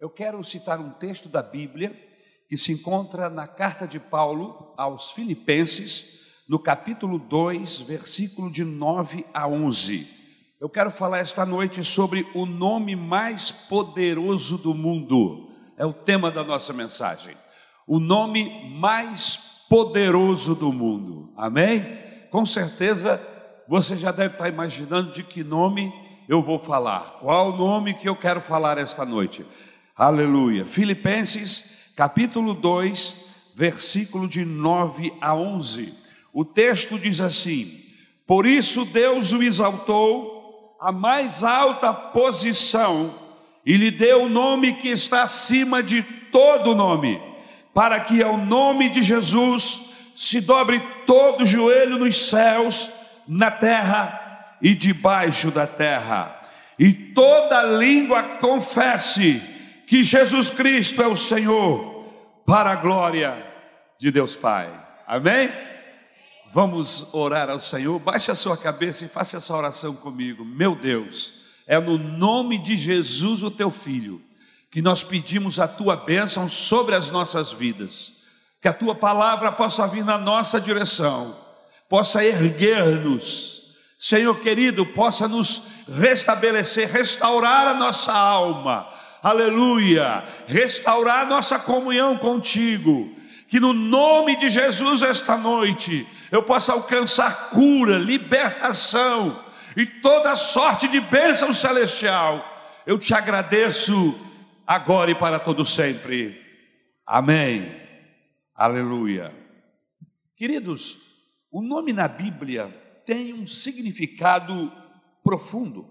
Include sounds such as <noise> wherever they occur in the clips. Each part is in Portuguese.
eu quero citar um texto da Bíblia que se encontra na carta de Paulo aos Filipenses, no capítulo 2, versículo de 9 a 11. Eu quero falar esta noite sobre o nome mais poderoso do mundo. É o tema da nossa mensagem. O nome mais poderoso do mundo. Amém? Com certeza você já deve estar imaginando de que nome eu vou falar. Qual o nome que eu quero falar esta noite? Aleluia. Filipenses, capítulo 2, versículo de 9 a 11. O texto diz assim: Por isso Deus o exaltou à mais alta posição e lhe deu o nome que está acima de todo nome, para que ao nome de Jesus se dobre todo joelho nos céus, na terra e debaixo da terra, e toda língua confesse que Jesus Cristo é o Senhor, para a glória de Deus Pai. Amém? Vamos orar ao Senhor. Baixe a sua cabeça e faça essa oração comigo. Meu Deus, é no nome de Jesus, o teu filho, que nós pedimos a tua bênção sobre as nossas vidas. Que a tua palavra possa vir na nossa direção, possa erguer-nos. Senhor querido, possa nos restabelecer, restaurar a nossa alma aleluia, restaurar nossa comunhão contigo. Que no nome de Jesus, esta noite, eu possa alcançar cura, libertação e toda sorte de bênção celestial. Eu te agradeço agora e para todo sempre. Amém. Aleluia. Queridos, o nome na Bíblia tem um significado profundo.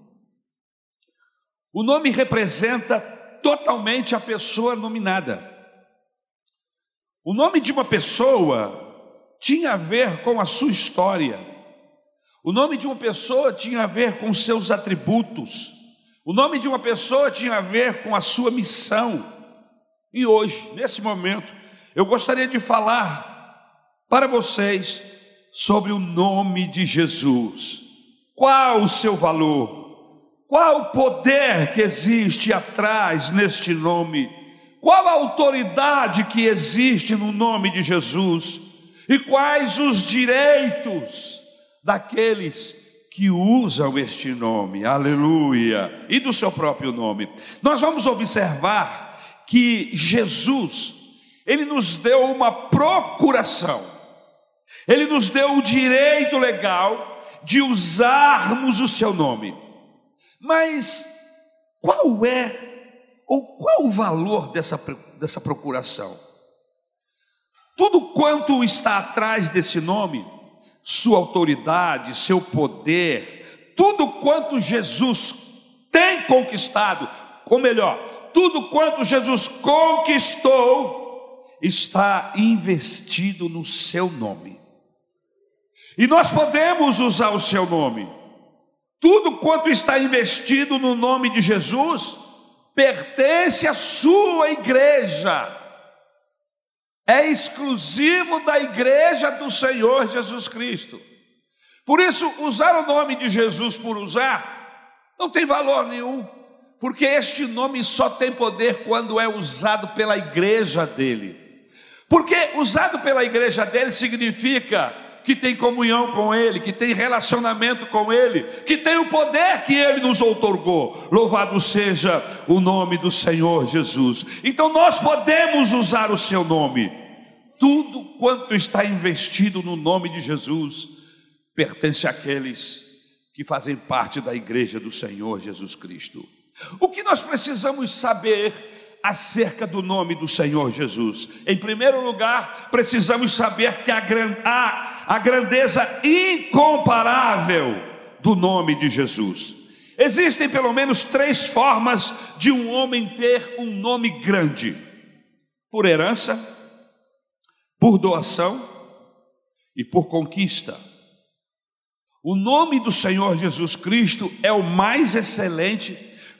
O nome representa totalmente a pessoa nominada. O nome de uma pessoa tinha a ver com a sua história. O nome de uma pessoa tinha a ver com seus atributos. O nome de uma pessoa tinha a ver com a sua missão. E hoje, nesse momento, eu gostaria de falar para vocês sobre o nome de Jesus. Qual o seu valor? Qual o poder que existe atrás neste nome? Qual a autoridade que existe no nome de Jesus? E quais os direitos daqueles que usam este nome? Aleluia! E do seu próprio nome. Nós vamos observar que Jesus, ele nos deu uma procuração. Ele nos deu o direito legal de usarmos o seu nome. Mas qual é, ou qual o valor dessa, dessa procuração? Tudo quanto está atrás desse nome, sua autoridade, seu poder, tudo quanto Jesus tem conquistado, ou melhor, tudo quanto Jesus conquistou, está investido no seu nome. E nós podemos usar o seu nome. Tudo quanto está investido no nome de Jesus pertence à sua igreja. É exclusivo da igreja do Senhor Jesus Cristo. Por isso, usar o nome de Jesus por usar não tem valor nenhum, porque este nome só tem poder quando é usado pela igreja dele. Porque usado pela igreja dele significa que tem comunhão com Ele, que tem relacionamento com Ele, que tem o poder que Ele nos outorgou. Louvado seja o nome do Senhor Jesus. Então nós podemos usar o Seu nome. Tudo quanto está investido no nome de Jesus pertence àqueles que fazem parte da igreja do Senhor Jesus Cristo. O que nós precisamos saber acerca do nome do Senhor Jesus. Em primeiro lugar, precisamos saber que a, a, a grandeza incomparável do nome de Jesus. Existem pelo menos três formas de um homem ter um nome grande: por herança, por doação e por conquista. O nome do Senhor Jesus Cristo é o mais excelente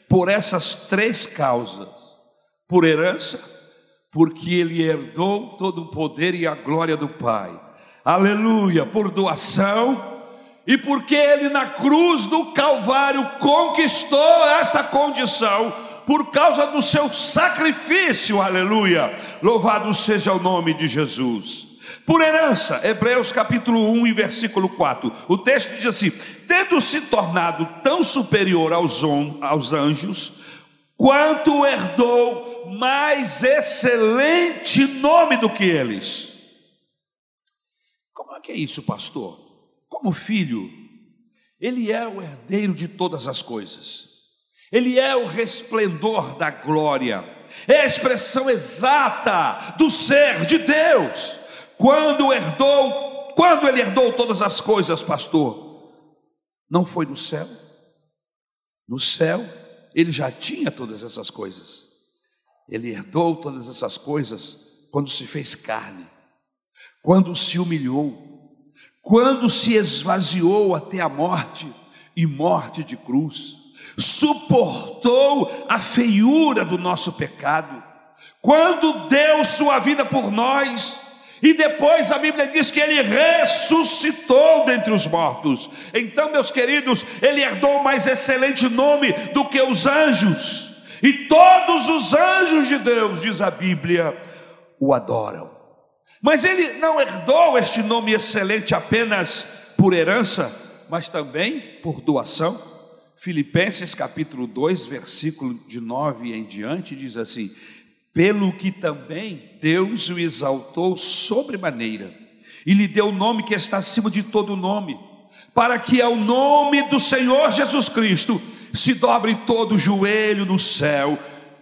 por essas três causas por herança, porque ele herdou todo o poder e a glória do Pai. Aleluia, por doação, e porque ele na cruz do Calvário conquistou esta condição, por causa do seu sacrifício, aleluia. Louvado seja o nome de Jesus. Por herança, Hebreus capítulo 1 e versículo 4. O texto diz assim: Tendo se tornado tão superior aos, aos anjos, quanto herdou mais excelente nome do que eles. Que é isso, pastor? Como filho, ele é o herdeiro de todas as coisas. Ele é o resplendor da glória. É a expressão exata do ser de Deus. Quando herdou, quando ele herdou todas as coisas, pastor, não foi no céu. No céu, ele já tinha todas essas coisas. Ele herdou todas essas coisas quando se fez carne, quando se humilhou, quando se esvaziou até a morte e morte de cruz, suportou a feiura do nosso pecado, quando deu sua vida por nós, e depois a Bíblia diz que ele ressuscitou dentre os mortos. Então, meus queridos, ele herdou mais excelente nome do que os anjos. E todos os anjos de Deus, diz a Bíblia, o adoram. Mas ele não herdou este nome excelente apenas por herança, mas também por doação. Filipenses capítulo 2, versículo de 9 em diante, diz assim: pelo que também Deus o exaltou sobremaneira e lhe deu o nome que está acima de todo nome, para que ao nome do Senhor Jesus Cristo se dobre todo o joelho no céu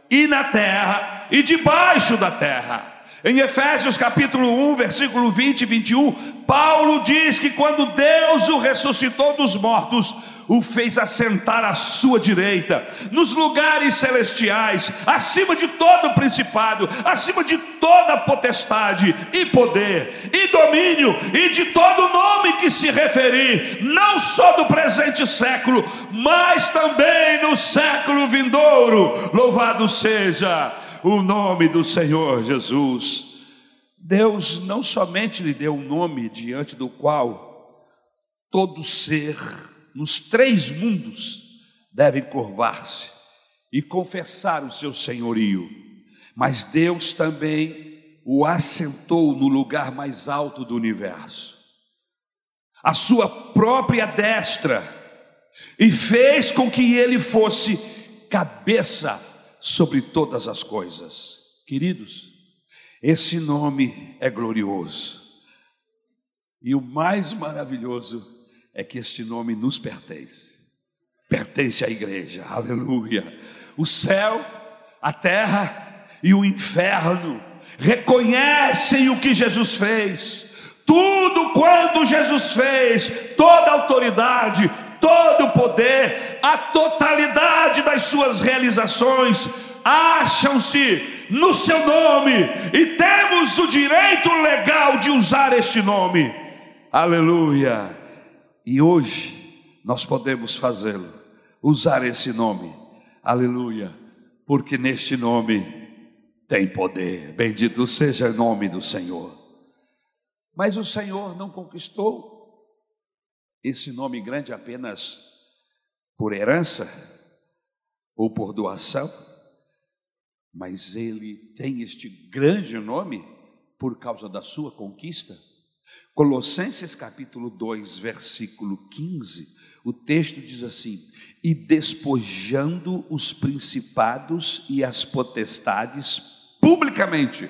e na terra e debaixo da terra. Em Efésios capítulo 1, versículo 20 e 21, Paulo diz que quando Deus o ressuscitou dos mortos, o fez assentar à sua direita, nos lugares celestiais, acima de todo principado, acima de toda potestade e poder e domínio e de todo nome que se referir, não só do presente século, mas também no século vindouro. Louvado seja o nome do Senhor Jesus. Deus não somente lhe deu um nome diante do qual todo ser nos três mundos devem curvar-se e confessar o seu senhorio. Mas Deus também o assentou no lugar mais alto do universo, a sua própria destra, e fez com que ele fosse cabeça sobre todas as coisas. Queridos, esse nome é glorioso. E o mais maravilhoso é que este nome nos pertence. Pertence à igreja, aleluia. O céu, a terra e o inferno reconhecem o que Jesus fez. Tudo quanto Jesus fez, toda autoridade, todo o poder, a totalidade das suas realizações, acham-se no seu nome e temos o direito legal de usar este nome. Aleluia. E hoje nós podemos fazê-lo, usar esse nome, aleluia, porque neste nome tem poder, bendito seja o nome do Senhor. Mas o Senhor não conquistou esse nome grande apenas por herança ou por doação, mas ele tem este grande nome por causa da sua conquista. Colossenses capítulo 2, versículo 15, o texto diz assim: E despojando os principados e as potestades publicamente,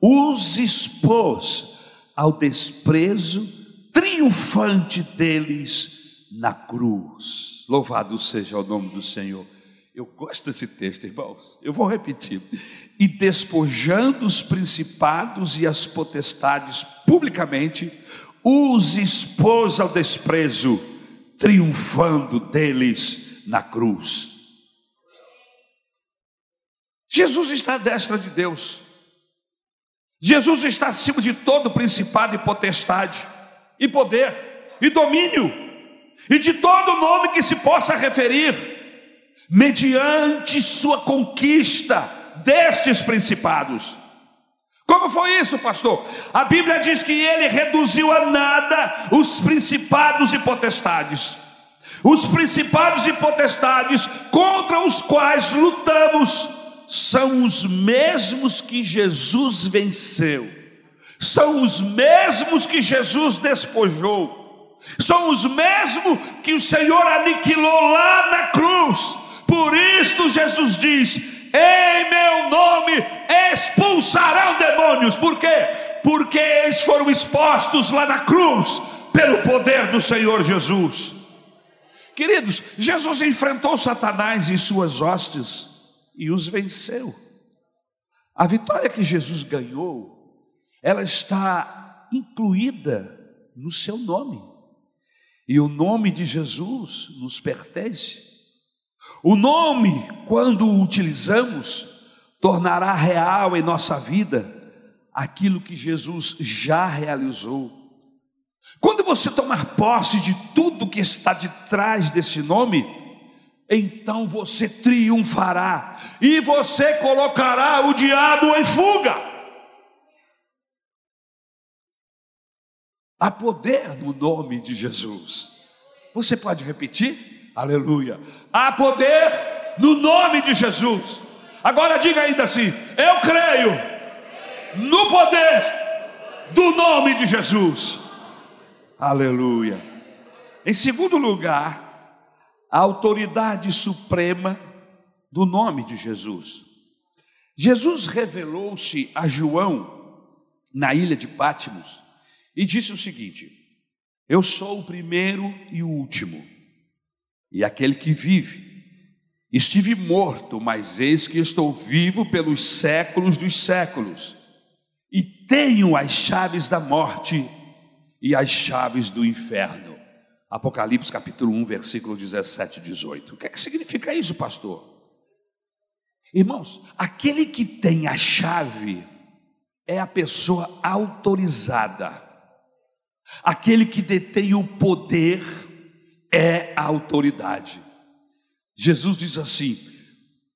os expôs ao desprezo triunfante deles na cruz. Louvado seja o nome do Senhor. Eu gosto desse texto, irmãos. Eu vou repetir. E despojando os principados e as potestades publicamente, os expôs ao desprezo, triunfando deles na cruz. Jesus está à destra de Deus. Jesus está acima de todo principado e potestade, e poder, e domínio, e de todo nome que se possa referir mediante sua conquista destes principados. Como foi isso, pastor? A Bíblia diz que ele reduziu a nada os principados e potestades. Os principados e potestades contra os quais lutamos são os mesmos que Jesus venceu, são os mesmos que Jesus despojou, são os mesmos que o Senhor aniquilou lá na cruz. Por isto Jesus diz: Em meu nome expulsarão demônios. Por quê? Porque eles foram expostos lá na cruz pelo poder do Senhor Jesus. Queridos, Jesus enfrentou Satanás e suas hostes e os venceu. A vitória que Jesus ganhou, ela está incluída no seu nome. E o nome de Jesus nos pertence. O nome, quando o utilizamos, tornará real em nossa vida aquilo que Jesus já realizou. Quando você tomar posse de tudo que está de trás desse nome, então você triunfará e você colocará o diabo em fuga. Há poder no nome de Jesus. Você pode repetir? Aleluia. Há poder no nome de Jesus. Agora diga ainda assim: Eu creio no poder do nome de Jesus. Aleluia. Em segundo lugar, a autoridade suprema do nome de Jesus. Jesus revelou-se a João na ilha de Pátimos e disse o seguinte: Eu sou o primeiro e o último, e aquele que vive. Estive morto, mas eis que estou vivo pelos séculos dos séculos, e tenho as chaves da morte e as chaves do inferno. Apocalipse capítulo 1, versículo 17 e 18. O que é que significa isso, pastor? Irmãos, aquele que tem a chave é a pessoa autorizada. Aquele que detém o poder é a autoridade. Jesus diz assim: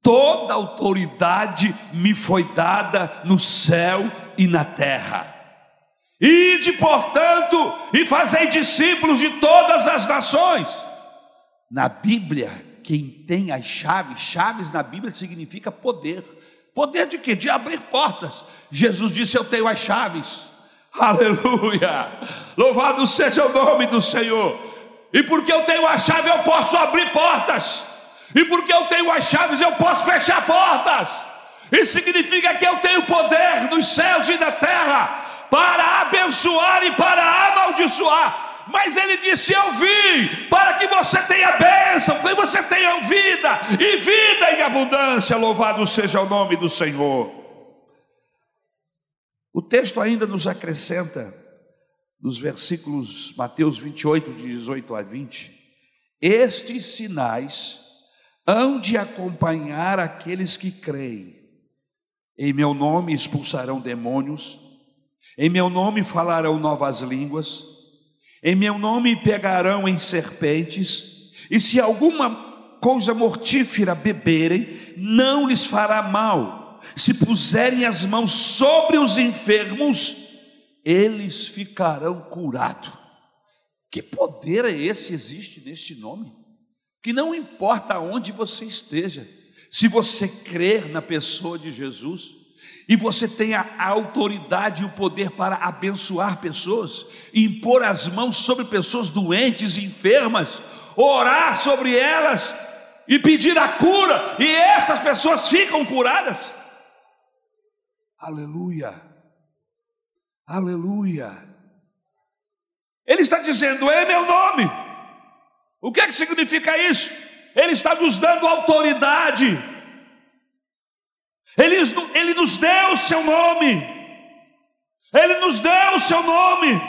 toda autoridade me foi dada no céu e na terra. Ide, portanto, e fazei discípulos de todas as nações. Na Bíblia, quem tem as chaves, chaves na Bíblia significa poder. Poder de quê? De abrir portas. Jesus disse: Eu tenho as chaves. Aleluia! Louvado seja o nome do Senhor. E porque eu tenho a chave, eu posso abrir portas. E porque eu tenho as chaves, eu posso fechar portas. Isso significa que eu tenho poder nos céus e na terra para abençoar e para amaldiçoar. Mas ele disse: Eu vim para que você tenha bênção, para que você tenha vida e vida em abundância. Louvado seja o nome do Senhor. O texto ainda nos acrescenta, nos versículos Mateus 28, de 18 a 20, estes sinais hão de acompanhar aqueles que creem. Em meu nome expulsarão demônios em meu nome falarão novas línguas, em meu nome pegarão em serpentes, e se alguma coisa mortífera beberem, não lhes fará mal. Se puserem as mãos sobre os enfermos, eles ficarão curados. Que poder é esse existe neste nome? Que não importa onde você esteja, se você crer na pessoa de Jesus, e você tem a autoridade e o poder para abençoar pessoas, impor as mãos sobre pessoas doentes enfermas, orar sobre elas e pedir a cura, e essas pessoas ficam curadas. Aleluia, aleluia. Ele está dizendo: é meu nome. O que é que significa isso? Ele está nos dando autoridade ele, ele nos deu o seu nome. Ele nos deu o seu nome.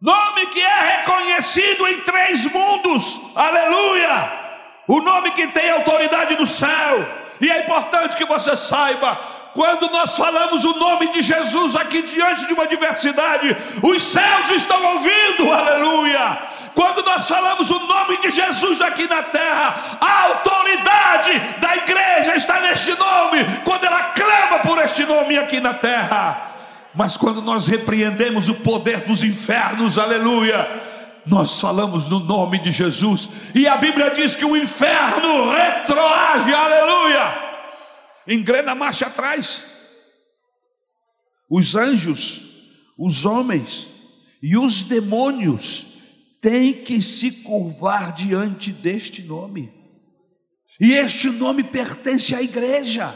Nome que é reconhecido em três mundos. Aleluia! O nome que tem autoridade no céu. E é importante que você saiba, quando nós falamos o nome de Jesus aqui diante de uma diversidade, os céus estão ouvindo, aleluia. Quando nós falamos o nome de Jesus aqui na terra, a autoridade da igreja está neste nome, quando ela clama por este nome aqui na terra. Mas quando nós repreendemos o poder dos infernos, aleluia, nós falamos no nome de Jesus, e a Bíblia diz que o inferno retroage, aleluia, engrena marcha atrás. Os anjos, os homens e os demônios têm que se curvar diante deste nome, e este nome pertence à igreja.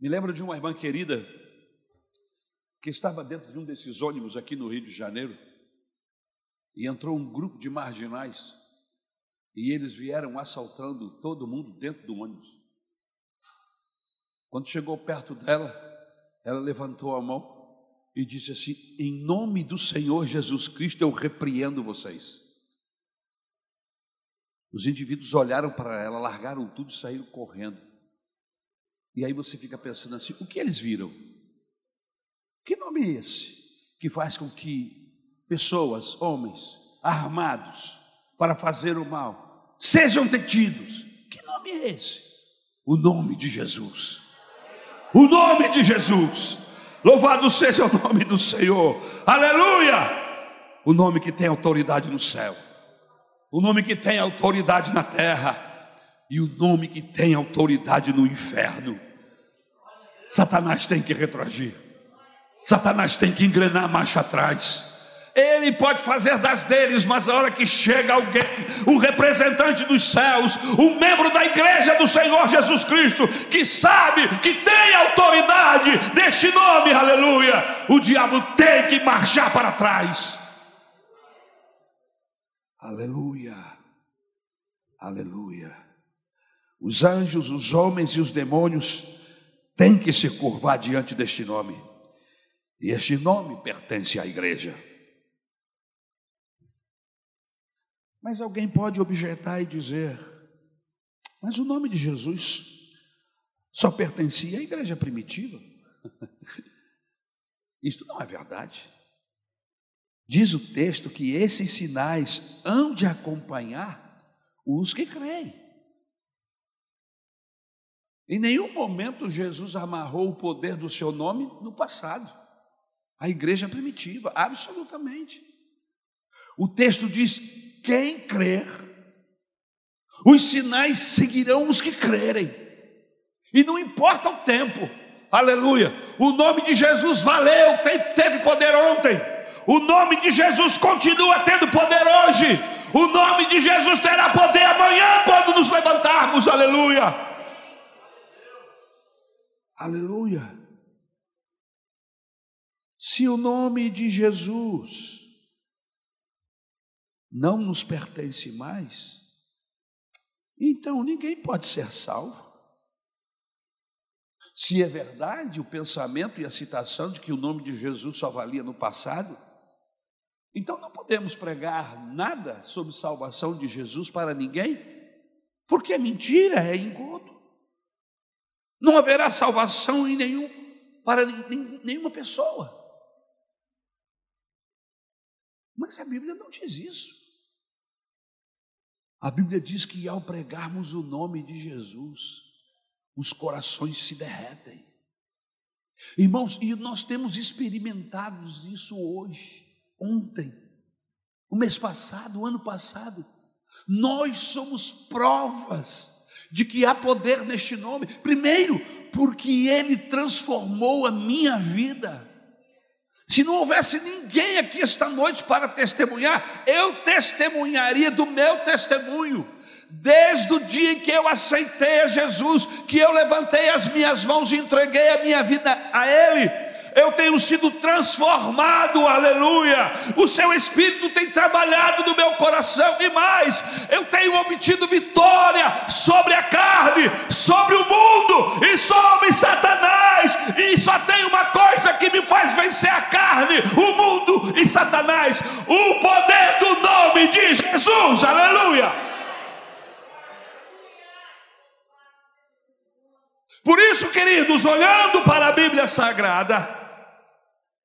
Me lembro de uma irmã querida que estava dentro de um desses ônibus aqui no Rio de Janeiro e entrou um grupo de marginais e eles vieram assaltando todo mundo dentro do ônibus. Quando chegou perto dela, ela levantou a mão e disse assim: Em nome do Senhor Jesus Cristo, eu repreendo vocês. Os indivíduos olharam para ela, largaram tudo e saíram correndo. E aí você fica pensando assim: o que eles viram? Que nome é esse que faz com que pessoas, homens, armados para fazer o mal, sejam detidos? Que nome é esse? O nome de Jesus. O nome de Jesus. Louvado seja o nome do Senhor. Aleluia! O nome que tem autoridade no céu. O nome que tem autoridade na terra. E o nome que tem autoridade no inferno. Satanás tem que retroagir. Satanás tem que engrenar a marcha atrás. Ele pode fazer das deles, mas a hora que chega alguém, um representante dos céus, um membro da igreja do Senhor Jesus Cristo, que sabe que tem autoridade deste nome, aleluia, o diabo tem que marchar para trás. Aleluia, aleluia. Os anjos, os homens e os demônios têm que se curvar diante deste nome. E este nome pertence à igreja. Mas alguém pode objetar e dizer: mas o nome de Jesus só pertencia à igreja primitiva. <laughs> Isto não é verdade. Diz o texto que esses sinais hão de acompanhar os que creem. Em nenhum momento Jesus amarrou o poder do seu nome no passado. A igreja primitiva, absolutamente. O texto diz: quem crer, os sinais seguirão os que crerem, e não importa o tempo, aleluia. O nome de Jesus valeu, teve poder ontem, o nome de Jesus continua tendo poder hoje, o nome de Jesus terá poder amanhã quando nos levantarmos, aleluia. Aleluia. Se o nome de Jesus não nos pertence mais, então ninguém pode ser salvo. Se é verdade o pensamento e a citação de que o nome de Jesus só valia no passado, então não podemos pregar nada sobre salvação de Jesus para ninguém, porque é mentira, é engodo. Não haverá salvação em nenhum para nenhuma pessoa. Mas a Bíblia não diz isso. A Bíblia diz que ao pregarmos o nome de Jesus, os corações se derretem. Irmãos, e nós temos experimentado isso hoje, ontem, o mês passado, o ano passado. Nós somos provas de que há poder neste nome. Primeiro, porque ele transformou a minha vida. Se não houvesse ninguém aqui esta noite para testemunhar, eu testemunharia do meu testemunho. Desde o dia em que eu aceitei a Jesus, que eu levantei as minhas mãos e entreguei a minha vida a Ele, eu tenho sido transformado, aleluia. O seu Espírito tem trabalhado no meu coração e mais, eu tenho obtido vitória sobre a carne, sobre o mundo e sobre Satanás. E só tem uma coisa que me faz vencer a carne, o mundo e Satanás: o poder do nome de Jesus, aleluia. Por isso, queridos, olhando para a Bíblia Sagrada,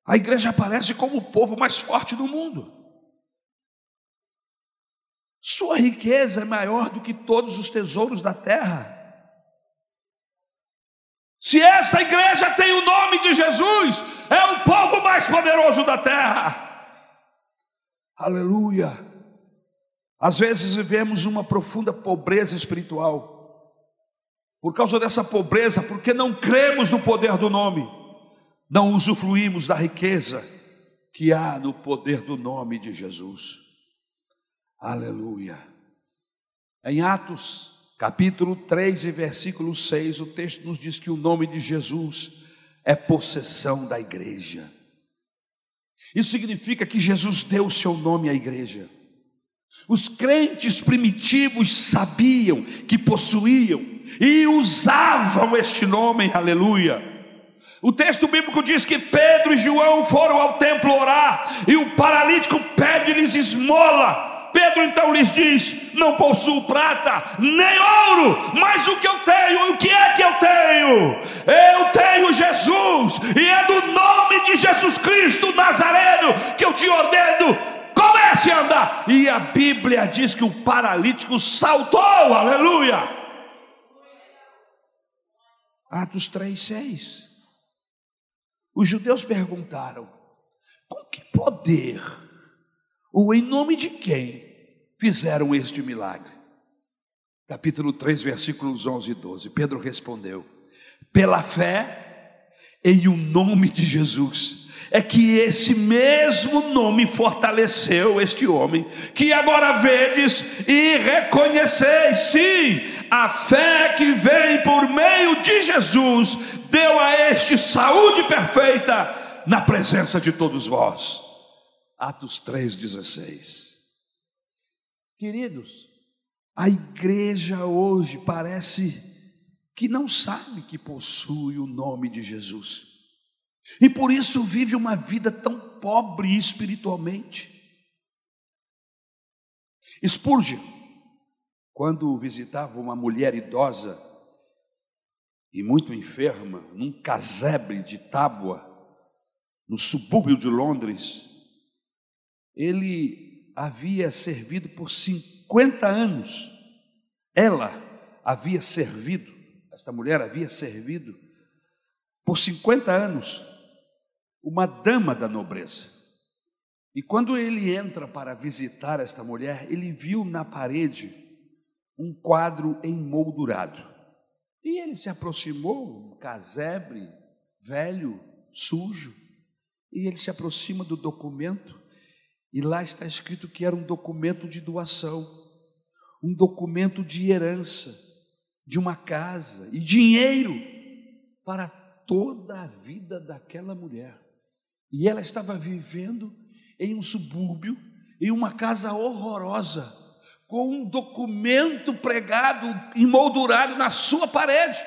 a igreja aparece como o povo mais forte do mundo. Sua riqueza é maior do que todos os tesouros da terra. Se esta igreja tem o nome de Jesus, é o povo mais poderoso da terra. Aleluia. Às vezes vivemos uma profunda pobreza espiritual. Por causa dessa pobreza, porque não cremos no poder do nome, não usufruímos da riqueza que há no poder do nome de Jesus. Aleluia. Em Atos, capítulo 3 e versículo 6, o texto nos diz que o nome de Jesus é possessão da igreja. Isso significa que Jesus deu o seu nome à igreja. Os crentes primitivos sabiam que possuíam e usavam este nome, aleluia. O texto bíblico diz que Pedro e João foram ao templo orar e o paralítico pede-lhes esmola. Pedro então lhes diz: Não possuo prata nem ouro, mas o que eu tenho, o que é que eu tenho? Eu tenho Jesus, e é do nome de Jesus Cristo Nazareno que eu te ordeno comece a andar. E a Bíblia diz que o paralítico saltou, aleluia. Atos 3, 6. Os judeus perguntaram: com que poder, ou em nome de quem, fizeram este milagre? Capítulo 3, versículos 11 e 12. Pedro respondeu: pela fé em o nome de Jesus é que esse mesmo nome fortaleceu este homem, que agora vedes e reconheceis, sim, a fé que vem por meio de Jesus deu a este saúde perfeita na presença de todos vós. Atos 3,16. Queridos, a igreja hoje parece que não sabe que possui o nome de Jesus. E por isso vive uma vida tão pobre espiritualmente. Spurgeon, quando visitava uma mulher idosa e muito enferma, num casebre de tábua, no subúrbio de Londres, ele havia servido por 50 anos. Ela havia servido, esta mulher havia servido por 50 anos uma dama da nobreza. E quando ele entra para visitar esta mulher, ele viu na parede um quadro emoldurado. E ele se aproximou, um casebre, velho, sujo, e ele se aproxima do documento, e lá está escrito que era um documento de doação, um documento de herança, de uma casa e dinheiro para toda a vida daquela mulher. E ela estava vivendo em um subúrbio, em uma casa horrorosa, com um documento pregado, emoldurado na sua parede.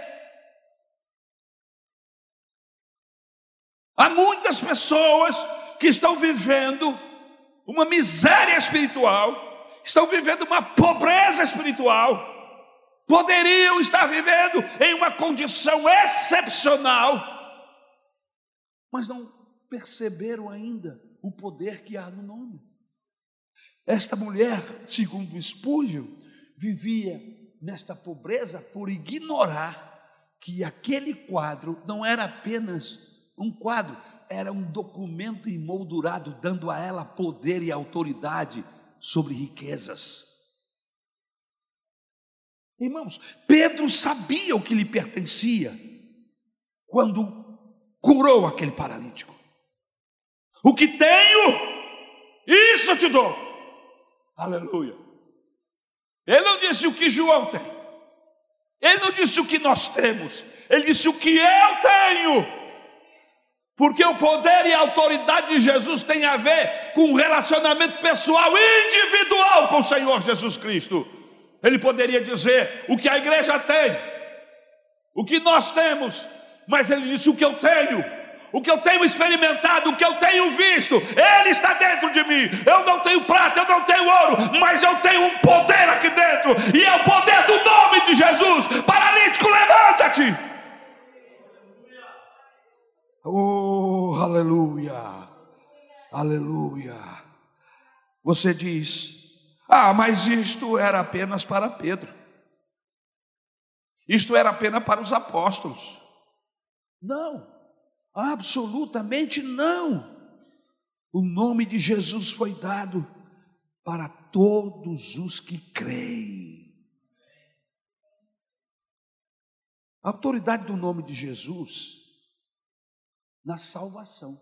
Há muitas pessoas que estão vivendo uma miséria espiritual, estão vivendo uma pobreza espiritual, poderiam estar vivendo em uma condição excepcional, mas não perceberam ainda o poder que há no nome. Esta mulher, segundo Spurgeon, vivia nesta pobreza por ignorar que aquele quadro não era apenas um quadro, era um documento emoldurado, dando a ela poder e autoridade sobre riquezas. Irmãos, Pedro sabia o que lhe pertencia quando curou aquele paralítico. O que tenho, isso te dou. Aleluia. Ele não disse o que João tem. Ele não disse o que nós temos. Ele disse o que eu tenho. Porque o poder e a autoridade de Jesus tem a ver com um relacionamento pessoal, individual com o Senhor Jesus Cristo. Ele poderia dizer o que a igreja tem, o que nós temos, mas ele disse o que eu tenho o que eu tenho experimentado, o que eu tenho visto, Ele está dentro de mim. Eu não tenho prata, eu não tenho ouro, mas eu tenho um poder aqui dentro, e é o poder do nome de Jesus. Paralítico, levanta-te. Oh, aleluia, aleluia. Você diz, ah, mas isto era apenas para Pedro, isto era apenas para os apóstolos. Não, absolutamente não. O nome de Jesus foi dado para todos os que creem. A autoridade do nome de Jesus na salvação.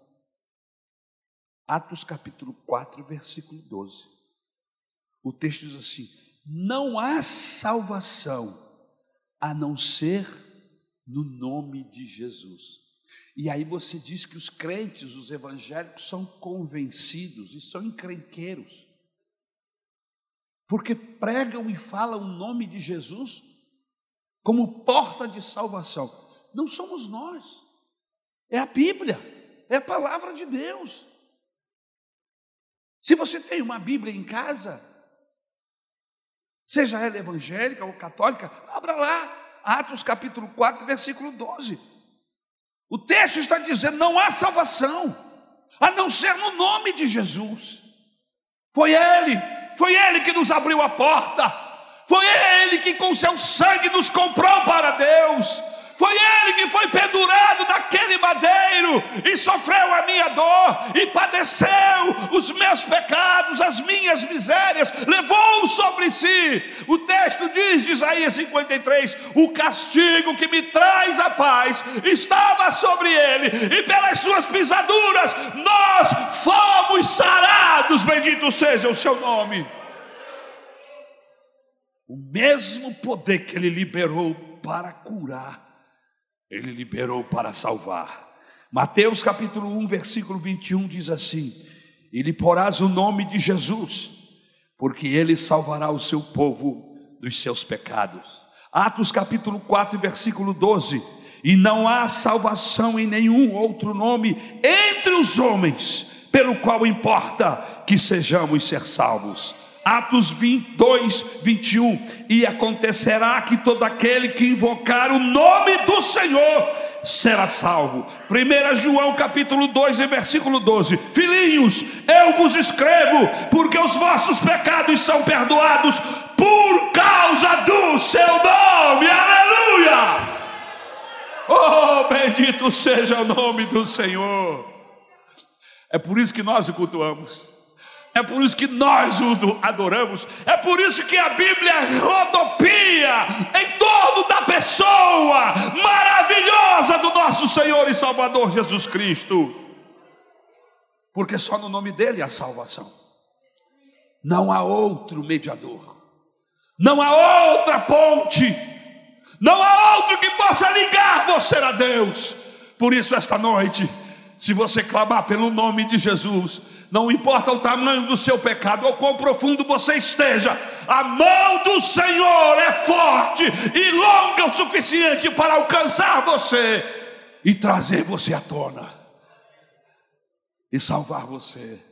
Atos capítulo 4, versículo 12. O texto diz assim: Não há salvação a não ser no nome de Jesus. E aí você diz que os crentes, os evangélicos, são convencidos e são encrenqueiros, porque pregam e falam o nome de Jesus como porta de salvação. Não somos nós, é a Bíblia, é a palavra de Deus. Se você tem uma Bíblia em casa, seja ela evangélica ou católica, abra lá, Atos capítulo 4, versículo 12. O texto está dizendo: não há salvação, a não ser no nome de Jesus. Foi Ele, foi Ele que nos abriu a porta, foi Ele que com seu sangue nos comprou para Deus. Foi ele que foi pendurado naquele madeiro e sofreu a minha dor e padeceu os meus pecados, as minhas misérias, sobre si. O texto diz de Isaías 53: O castigo que me traz a paz estava sobre ele, e pelas suas pisaduras nós fomos sarados. Bendito seja o seu nome. O mesmo poder que ele liberou para curar ele liberou para salvar. Mateus capítulo 1, versículo 21 diz assim: E lhe porás o nome de Jesus, porque ele salvará o seu povo dos seus pecados. Atos capítulo 4, versículo 12: E não há salvação em nenhum outro nome entre os homens, pelo qual importa que sejamos ser salvos. Atos 22, 21. E acontecerá que todo aquele que invocar o nome do Senhor será salvo. 1 João capítulo 2, versículo 12. Filhinhos, eu vos escrevo, porque os vossos pecados são perdoados por causa do seu nome. Aleluia! Oh, bendito seja o nome do Senhor. É por isso que nós o cultuamos. É por isso que nós o adoramos. É por isso que a Bíblia rodopia em torno da pessoa maravilhosa do nosso Senhor e Salvador Jesus Cristo. Porque só no nome dele há salvação. Não há outro mediador. Não há outra ponte. Não há outro que possa ligar você a Deus. Por isso, esta noite, se você clamar pelo nome de Jesus, não importa o tamanho do seu pecado ou quão profundo você esteja, a mão do Senhor é forte e longa o suficiente para alcançar você e trazer você à tona e salvar você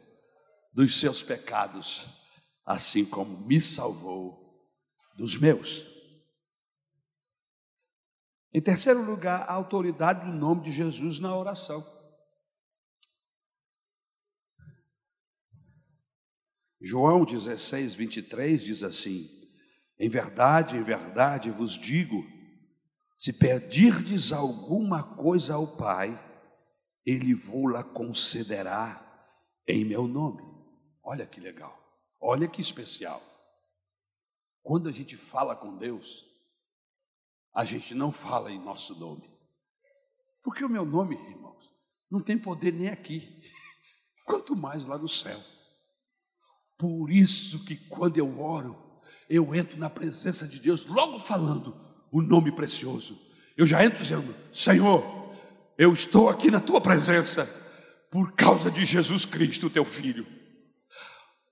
dos seus pecados, assim como me salvou dos meus. Em terceiro lugar, a autoridade do nome de Jesus na oração. João 16, 23 diz assim: Em verdade, em verdade vos digo, se pedirdes alguma coisa ao Pai, Ele vou-la concederá em meu nome. Olha que legal, olha que especial. Quando a gente fala com Deus, a gente não fala em nosso nome, porque o meu nome, irmãos, não tem poder nem aqui, <laughs> quanto mais lá no céu. Por isso que quando eu oro, eu entro na presença de Deus, logo falando o nome precioso. Eu já entro dizendo: Senhor, eu estou aqui na tua presença por causa de Jesus Cristo, teu filho.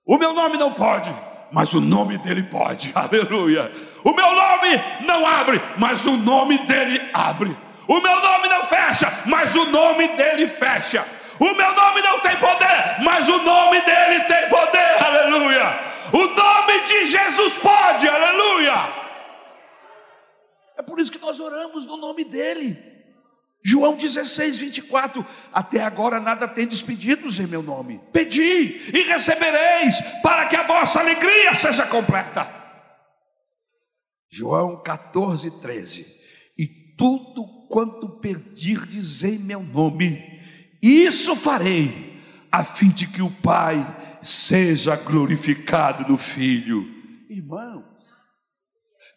O meu nome não pode, mas o nome dele pode. <laughs> Aleluia. O meu nome não abre, mas o nome dele abre. O meu nome não fecha, mas o nome dele fecha. O meu nome não tem poder, mas o nome dele tem poder, aleluia. O nome de Jesus pode, aleluia. É por isso que no nome dele. João 16, 24. Até agora nada tem despedidos em meu nome. Pedi e recebereis, para que a vossa alegria seja completa. João 14, 13 tudo quanto perdirdes em meu nome, isso farei, a fim de que o Pai seja glorificado no Filho. Irmãos,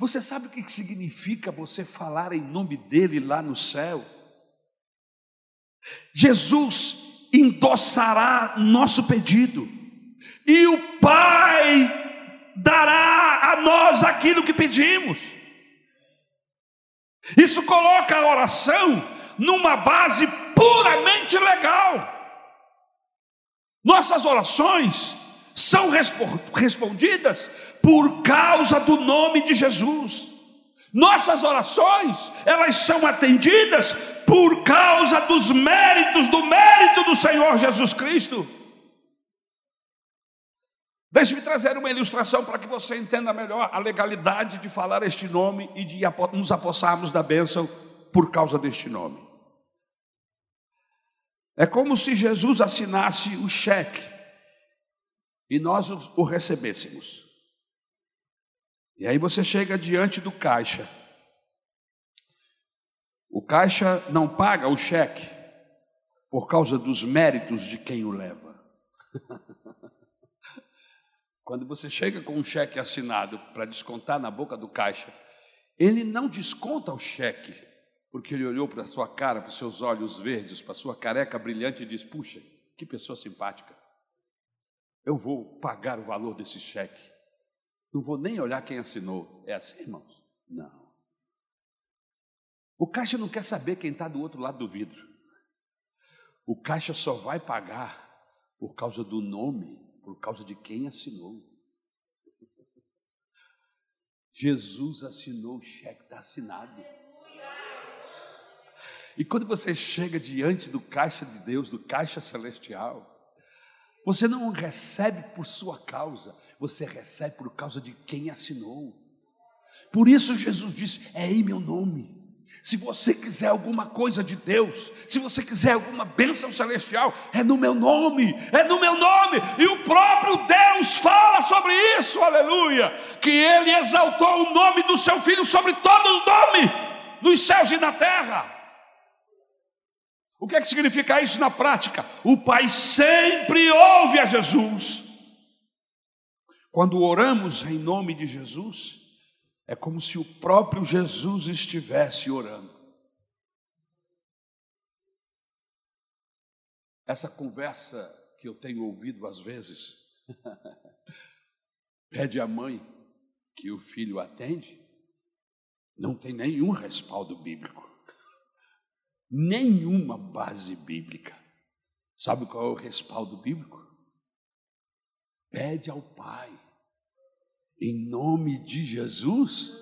você sabe o que significa você falar em nome dele lá no céu? Jesus endossará nosso pedido, e o Pai dará a nós aquilo que pedimos. Isso coloca a oração numa base puramente legal. Nossas orações são respondidas por causa do nome de Jesus. Nossas orações, elas são atendidas por causa dos méritos, do mérito do Senhor Jesus Cristo. Deixe-me trazer uma ilustração para que você entenda melhor a legalidade de falar este nome e de nos apossarmos da bênção por causa deste nome. É como se Jesus assinasse o cheque e nós o recebêssemos. E aí você chega diante do caixa. O caixa não paga o cheque por causa dos méritos de quem o leva. <laughs> Quando você chega com um cheque assinado para descontar na boca do caixa, ele não desconta o cheque, porque ele olhou para a sua cara, para os seus olhos verdes, para a sua careca brilhante e diz: Puxa, que pessoa simpática. Eu vou pagar o valor desse cheque. Não vou nem olhar quem assinou. É assim, irmãos? Não. O caixa não quer saber quem está do outro lado do vidro. O caixa só vai pagar por causa do nome por causa de quem assinou. Jesus assinou o cheque, está assinado. E quando você chega diante do caixa de Deus, do caixa celestial, você não recebe por sua causa, você recebe por causa de quem assinou. Por isso Jesus disse: É em meu nome. Se você quiser alguma coisa de Deus, se você quiser alguma bênção celestial, é no meu nome, é no meu nome, e o próprio Deus fala sobre isso, aleluia, que Ele exaltou o nome do seu Filho sobre todo o nome, nos céus e na terra. O que é que significa isso na prática? O Pai sempre ouve a Jesus. Quando oramos em nome de Jesus, é como se o próprio Jesus estivesse orando. Essa conversa que eu tenho ouvido às vezes, <laughs> pede a mãe que o filho atende, não tem nenhum respaldo bíblico, nenhuma base bíblica. Sabe qual é o respaldo bíblico? Pede ao pai em nome de Jesus,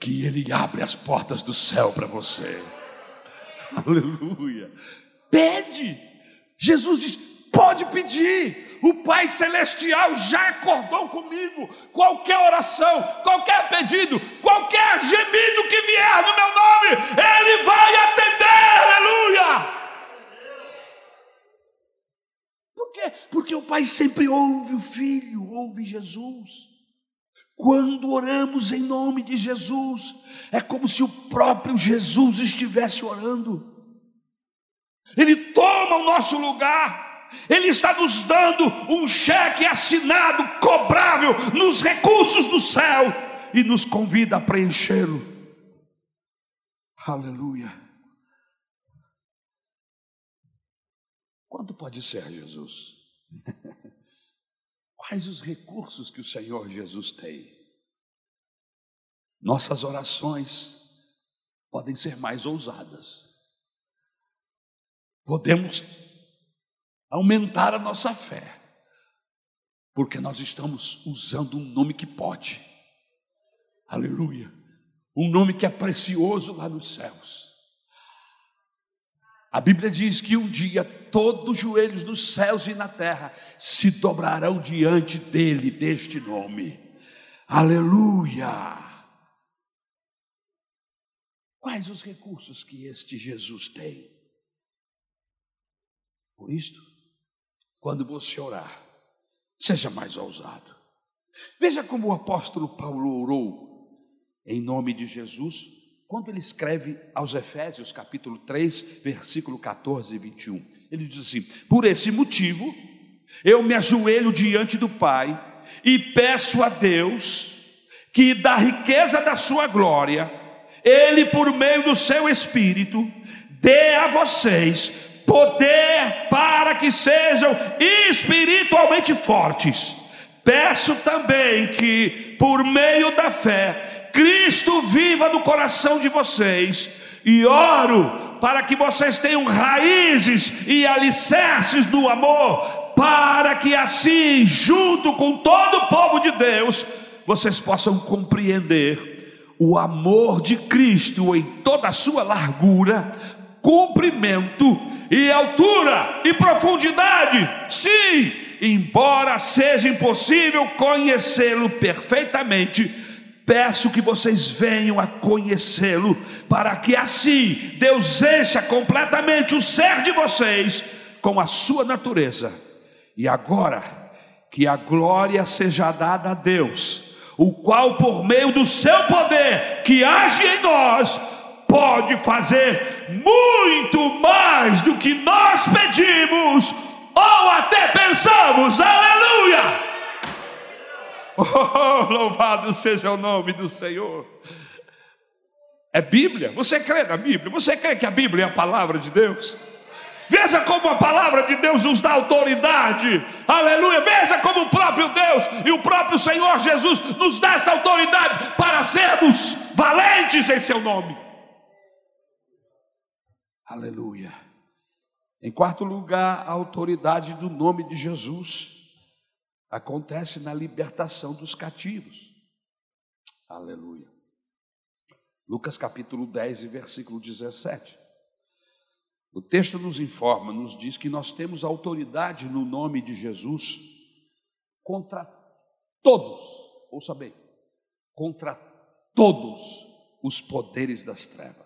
que Ele abre as portas do céu para você. <laughs> Aleluia. Pede. Jesus diz: pode pedir. O Pai Celestial já acordou comigo. Qualquer oração, qualquer pedido, qualquer gemido que vier no meu nome, Ele vai atender. Aleluia. Por quê? Porque o Pai sempre ouve o Filho, ouve Jesus. Quando oramos em nome de Jesus, é como se o próprio Jesus estivesse orando. Ele toma o nosso lugar, Ele está nos dando um cheque assinado, cobrável, nos recursos do céu e nos convida a preenchê-lo. Aleluia. Quanto pode ser, Jesus? Quais os recursos que o Senhor Jesus tem? Nossas orações podem ser mais ousadas. Podemos aumentar a nossa fé, porque nós estamos usando um nome que pode. Aleluia. Um nome que é precioso lá nos céus. A Bíblia diz que um dia todos os joelhos dos céus e na terra se dobrarão diante dele, deste nome. Aleluia! Quais os recursos que este Jesus tem? Por isto, quando você orar, seja mais ousado. Veja como o apóstolo Paulo orou em nome de Jesus quando ele escreve aos Efésios, capítulo 3, versículo 14 e 21. Ele diz assim: Por esse motivo, eu me ajoelho diante do Pai e peço a Deus que, da riqueza da sua glória, Ele, por meio do seu Espírito, dê a vocês poder para que sejam espiritualmente fortes. Peço também que, por meio da fé, Cristo viva no coração de vocês e oro para que vocês tenham raízes e alicerces do amor, para que assim, junto com todo o povo de Deus, vocês possam compreender o amor de Cristo em toda a sua largura, comprimento e altura e profundidade. Sim, embora seja impossível conhecê-lo perfeitamente, peço que vocês venham a conhecê-lo, para que assim Deus encha completamente o ser de vocês com a sua natureza. E agora, que a glória seja dada a Deus, o qual, por meio do seu poder que age em nós, pode fazer muito mais do que nós pedimos ou até pensamos. Aleluia! <laughs> Oh, louvado seja o nome do Senhor. É Bíblia? Você crê na Bíblia? Você crê que a Bíblia é a palavra de Deus? Veja como a palavra de Deus nos dá autoridade, aleluia. Veja como o próprio Deus e o próprio Senhor Jesus nos dá esta autoridade para sermos valentes em Seu nome. Aleluia. Em quarto lugar, a autoridade do nome de Jesus acontece na libertação dos cativos. Aleluia. Lucas capítulo 10 e versículo 17. O texto nos informa, nos diz que nós temos autoridade no nome de Jesus contra todos, ouça bem, contra todos os poderes das trevas.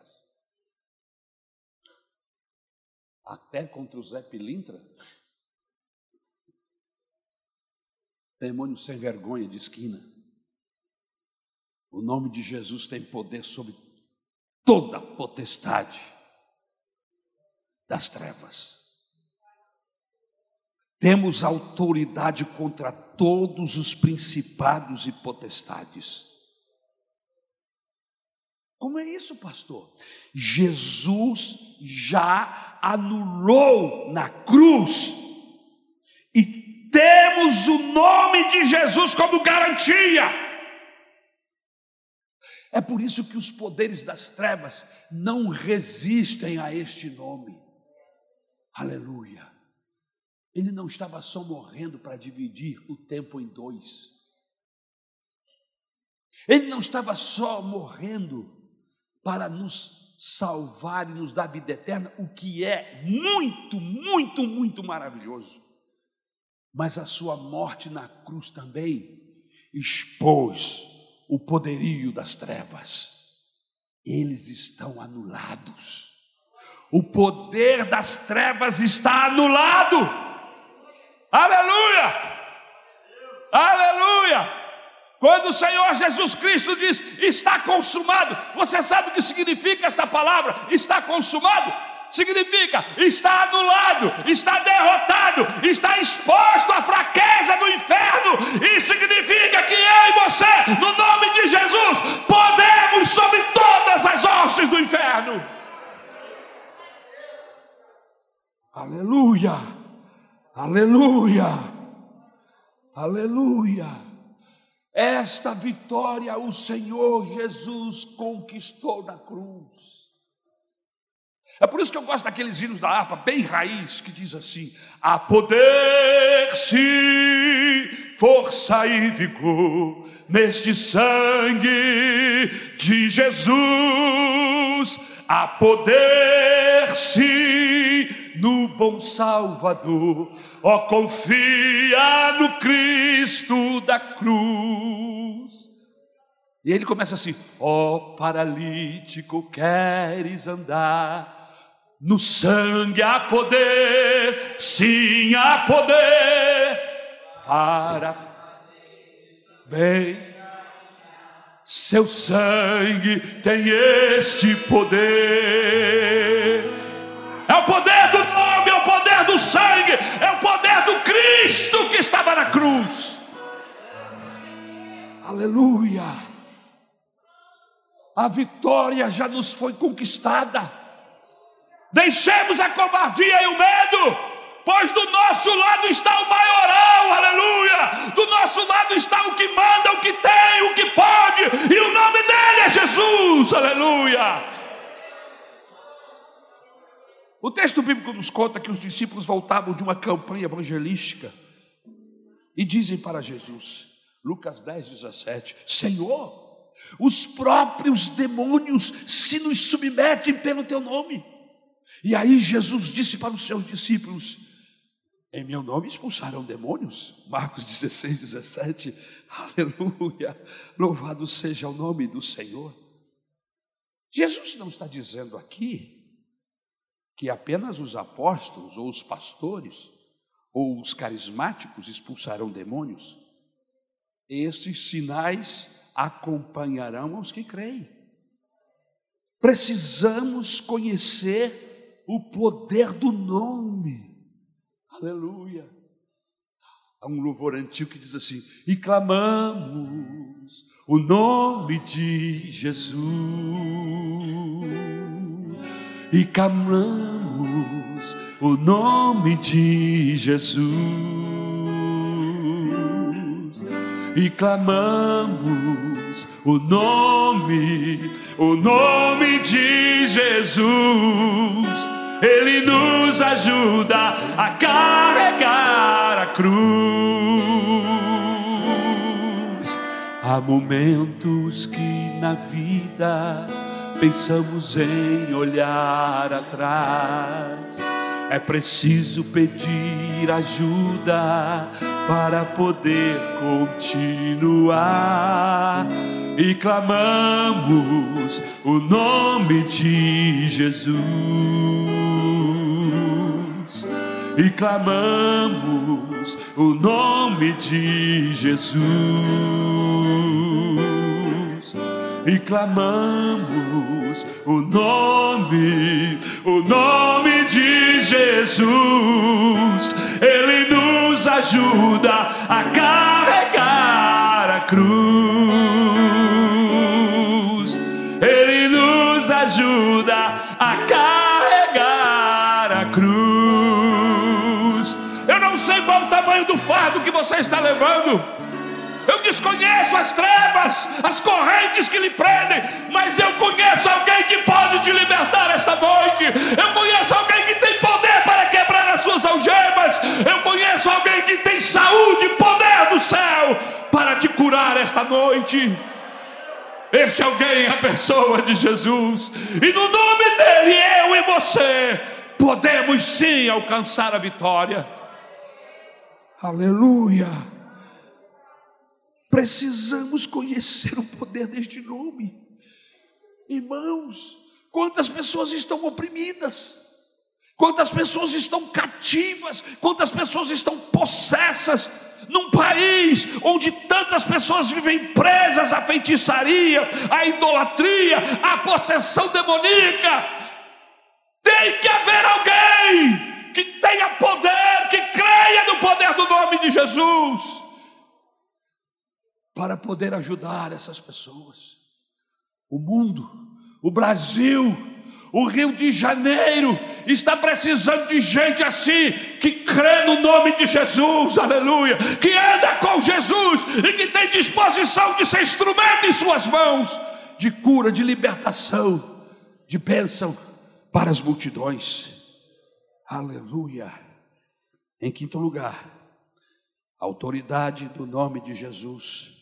até contra o Zé Pilintra. Demônio sem vergonha de esquina. O nome de Jesus tem poder sobre toda a potestade das trevas. Temos autoridade contra todos os principados e potestades. Como é isso, pastor? Jesus já anulou na cruz e temos o nome de Jesus como garantia. É por isso que os poderes das trevas não resistem a este nome. Aleluia. Ele não estava só morrendo para dividir o tempo em dois. Ele não estava só morrendo para nos salvar e nos dar vida eterna, o que é muito, muito, muito maravilhoso. Mas a sua morte na cruz também expôs o poderio das trevas. Eles estão anulados. O poder das trevas está anulado. Aleluia! Aleluia! Quando o Senhor Jesus Cristo diz está consumado, você sabe o que significa esta palavra? Está consumado? Significa está anulado, está derrotado, está exposto à fraqueza do inferno. Isso significa que eu e você, no nome de Jesus, podemos sobre todas as hostes do inferno. Aleluia, aleluia, aleluia. Esta vitória o Senhor Jesus conquistou na cruz. É por isso que eu gosto daqueles hinos da harpa, bem raiz, que diz assim: há poder, sim, força e vigor neste sangue de Jesus. Há poder, sim, no bom Salvador ó, confia no Cristo da cruz. E ele começa assim: ó, paralítico, queres andar? No sangue há poder, sim há poder para bem. Seu sangue tem este poder. É o poder do nome, é o poder do sangue, é o poder do Cristo que estava na cruz. Aleluia. A vitória já nos foi conquistada. Deixemos a covardia e o medo, pois do nosso lado está o maioral, aleluia. Do nosso lado está o que manda, o que tem, o que pode, e o nome dele é Jesus, aleluia. O texto bíblico nos conta que os discípulos voltavam de uma campanha evangelística e dizem para Jesus, Lucas 10, 17: Senhor, os próprios demônios se nos submetem pelo teu nome. E aí Jesus disse para os seus discípulos: Em meu nome expulsarão demônios. Marcos 16, 17. Aleluia. Louvado seja o nome do Senhor. Jesus não está dizendo aqui que apenas os apóstolos ou os pastores ou os carismáticos expulsarão demônios. Estes sinais acompanharão aos que creem. Precisamos conhecer o poder do nome. Aleluia. Há um louvor antigo que diz assim: E clamamos o nome de Jesus e clamamos o nome de Jesus e clamamos o nome, o nome de Jesus. Ele nos ajuda a carregar a cruz. Há momentos que na vida pensamos em olhar atrás. É preciso pedir ajuda para poder continuar. E clamamos o nome de Jesus. E clamamos o nome de Jesus e clamamos o nome, o nome de Jesus. Ele nos ajuda a carregar a cruz. Tamanho do fardo que você está levando. Eu desconheço as trevas, as correntes que lhe prendem, mas eu conheço alguém que pode te libertar esta noite. Eu conheço alguém que tem poder para quebrar as suas algemas. Eu conheço alguém que tem saúde e poder do céu para te curar esta noite. Esse alguém é a pessoa de Jesus, e no nome dele, eu e você podemos sim alcançar a vitória. Aleluia. Precisamos conhecer o poder deste nome. Irmãos, quantas pessoas estão oprimidas, quantas pessoas estão cativas, quantas pessoas estão possessas num país onde tantas pessoas vivem presas à feitiçaria, à idolatria, à proteção demoníaca. Tem que haver alguém que tenha poder, que creia no poder do nome de Jesus para poder ajudar essas pessoas. O mundo, o Brasil, o Rio de Janeiro está precisando de gente assim, que crê no nome de Jesus, aleluia, que anda com Jesus e que tem disposição de ser instrumento em Suas mãos de cura, de libertação, de bênção para as multidões, aleluia. Em quinto lugar, autoridade do nome de Jesus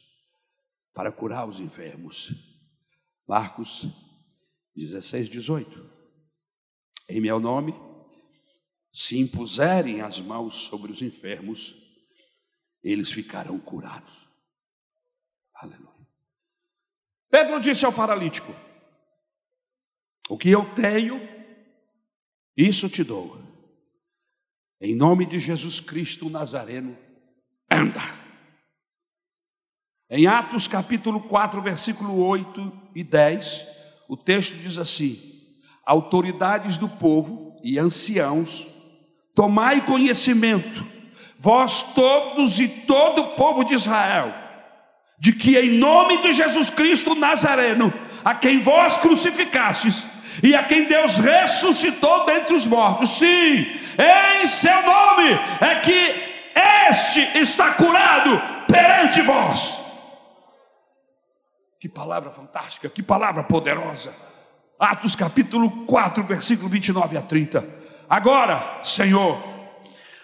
para curar os enfermos. Marcos 16, 18. Em meu nome, se impuserem as mãos sobre os enfermos, eles ficarão curados. Aleluia. Pedro disse ao paralítico: O que eu tenho, isso te dou. Em nome de Jesus Cristo Nazareno, anda. Em Atos capítulo 4, versículo 8 e 10, o texto diz assim: Autoridades do povo e anciãos, tomai conhecimento, vós todos e todo o povo de Israel, de que em nome de Jesus Cristo Nazareno, a quem vós crucificastes e a quem Deus ressuscitou dentre os mortos, sim, em seu nome é que este está curado perante vós. Que palavra fantástica, que palavra poderosa. Atos capítulo 4, versículo 29 a 30. Agora, Senhor,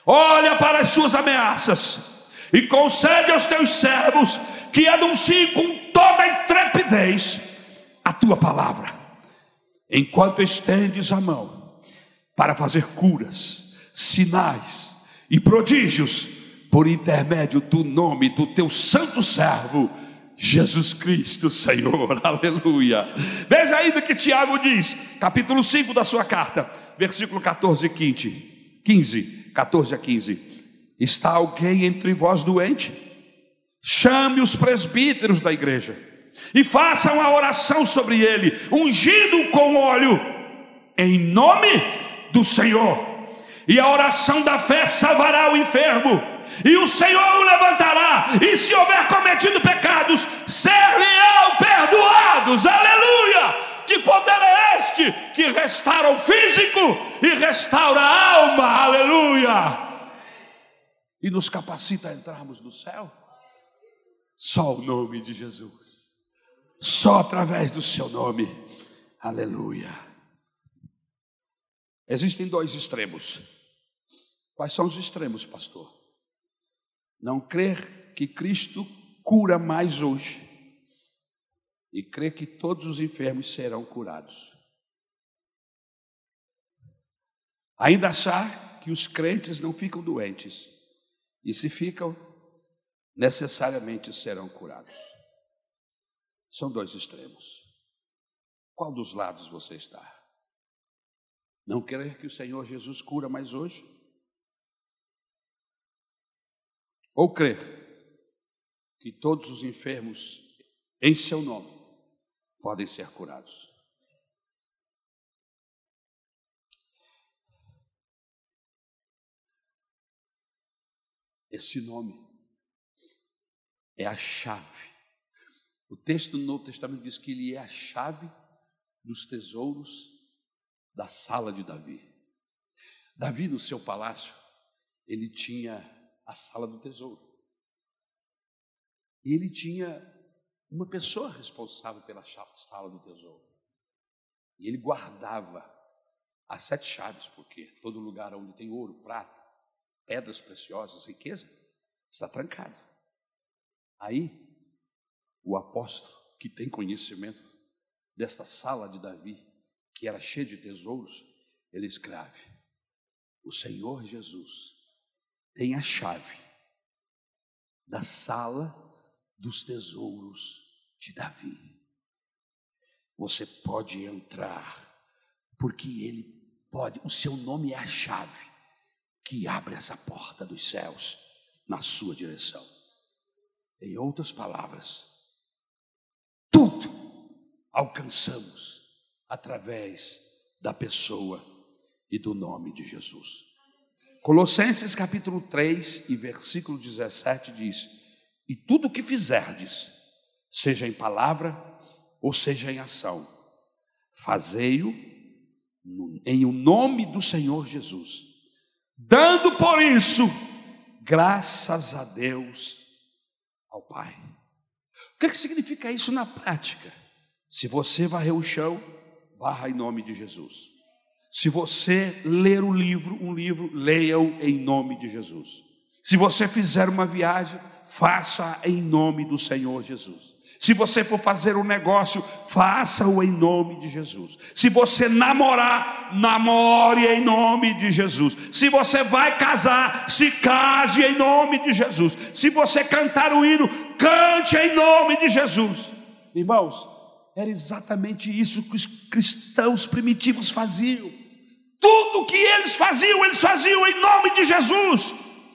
olha para as suas ameaças e concede aos teus servos que anunciem com toda intrepidez a tua palavra, enquanto estendes a mão para fazer curas, sinais e prodígios por intermédio do nome do teu santo servo Jesus Cristo, Senhor, <laughs> aleluia. Veja ainda que Tiago diz, capítulo 5 da sua carta, versículo 14 e 15, 15, 14 a 15: Está alguém entre vós doente? Chame os presbíteros da igreja e façam a oração sobre ele, ungido com óleo, em nome do Senhor. E a oração da fé salvará o enfermo e o Senhor o levantará, e se houver cometido pecados, ser-lhe-ão perdoados, aleluia! Que poder é este que restaura o físico e restaura a alma, aleluia! E nos capacita a entrarmos no céu? Só o nome de Jesus, só através do seu nome, aleluia. Existem dois extremos. Quais são os extremos, pastor? Não crer que Cristo cura mais hoje e crer que todos os enfermos serão curados. Ainda achar que os crentes não ficam doentes e se ficam, necessariamente serão curados. São dois extremos. Qual dos lados você está? Não crer que o Senhor Jesus cura mais hoje? ou crer que todos os enfermos em seu nome podem ser curados. Esse nome é a chave. O texto do Novo Testamento diz que ele é a chave dos tesouros da sala de Davi. Davi, no seu palácio, ele tinha a sala do tesouro. E ele tinha uma pessoa responsável pela sala do tesouro. E ele guardava as sete chaves, porque todo lugar onde tem ouro, prata, pedras preciosas, riqueza, está trancado. Aí, o apóstolo, que tem conhecimento desta sala de Davi, que era cheia de tesouros, ele escreve: O Senhor Jesus tem a chave da sala dos tesouros de Davi. Você pode entrar, porque ele pode, o seu nome é a chave que abre essa porta dos céus na sua direção. Em outras palavras, tudo alcançamos através da pessoa e do nome de Jesus. Colossenses capítulo 3 e versículo 17 diz: E tudo o que fizerdes, seja em palavra ou seja em ação, fazei-o em o nome do Senhor Jesus, dando por isso graças a Deus ao Pai. Que, que significa isso na prática? Se você varrer o chão, varra em nome de Jesus. Se você ler um livro, um livro, leia-o em nome de Jesus. Se você fizer uma viagem, faça em nome do Senhor Jesus. Se você for fazer um negócio, faça-o em nome de Jesus. Se você namorar, namore em nome de Jesus. Se você vai casar, se case em nome de Jesus. Se você cantar o hino, cante em nome de Jesus. Irmãos, era exatamente isso que os cristãos primitivos faziam. Tudo que eles faziam, eles faziam em nome de Jesus.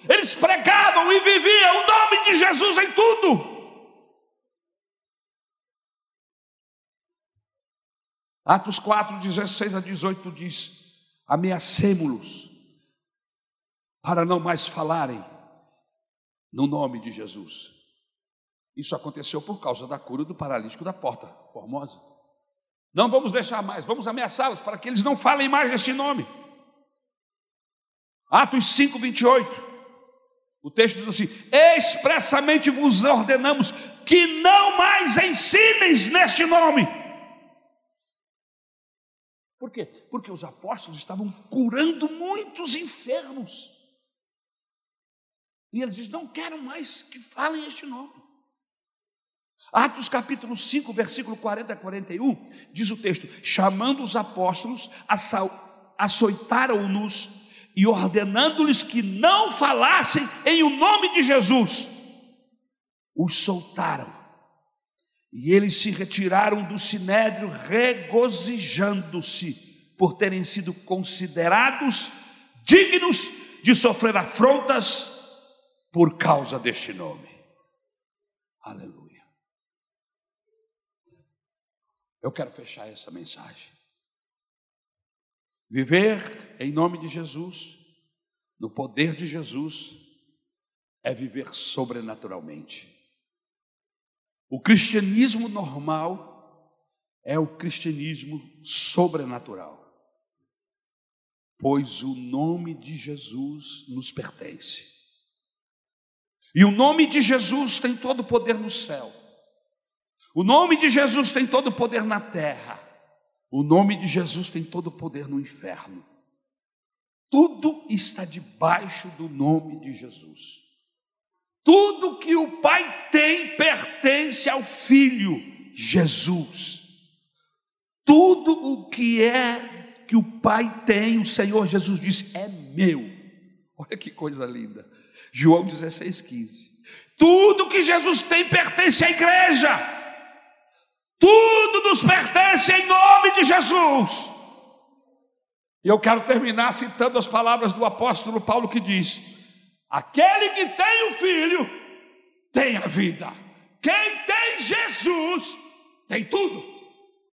Eles pregavam e viviam o nome de Jesus em tudo. Atos 4, 16 a 18 diz: Ameacemos-los para não mais falarem no nome de Jesus. Isso aconteceu por causa da cura do paralítico da porta formosa. Não vamos deixar mais, vamos ameaçá-los para que eles não falem mais esse nome. Atos 5, 28. O texto diz assim: expressamente vos ordenamos que não mais ensinem neste nome. Por quê? Porque os apóstolos estavam curando muitos enfermos. E eles dizem: não quero mais que falem este nome. Atos capítulo 5, versículo 40 a 41, diz o texto: chamando os apóstolos, açoitaram-nos e ordenando-lhes que não falassem em o nome de Jesus, os soltaram. E eles se retiraram do sinédrio, regozijando-se por terem sido considerados dignos de sofrer afrontas por causa deste nome. Aleluia. Eu quero fechar essa mensagem. Viver em nome de Jesus, no poder de Jesus, é viver sobrenaturalmente. O cristianismo normal é o cristianismo sobrenatural, pois o nome de Jesus nos pertence. E o nome de Jesus tem todo o poder no céu. O nome de Jesus tem todo o poder na terra. O nome de Jesus tem todo o poder no inferno. Tudo está debaixo do nome de Jesus. Tudo que o Pai tem pertence ao Filho, Jesus. Tudo o que é que o Pai tem, o Senhor Jesus diz, é meu. Olha que coisa linda. João 16, 15. Tudo que Jesus tem pertence à igreja. Tudo nos pertence em nome de Jesus. E eu quero terminar citando as palavras do apóstolo Paulo que diz: Aquele que tem o filho tem a vida. Quem tem Jesus tem tudo.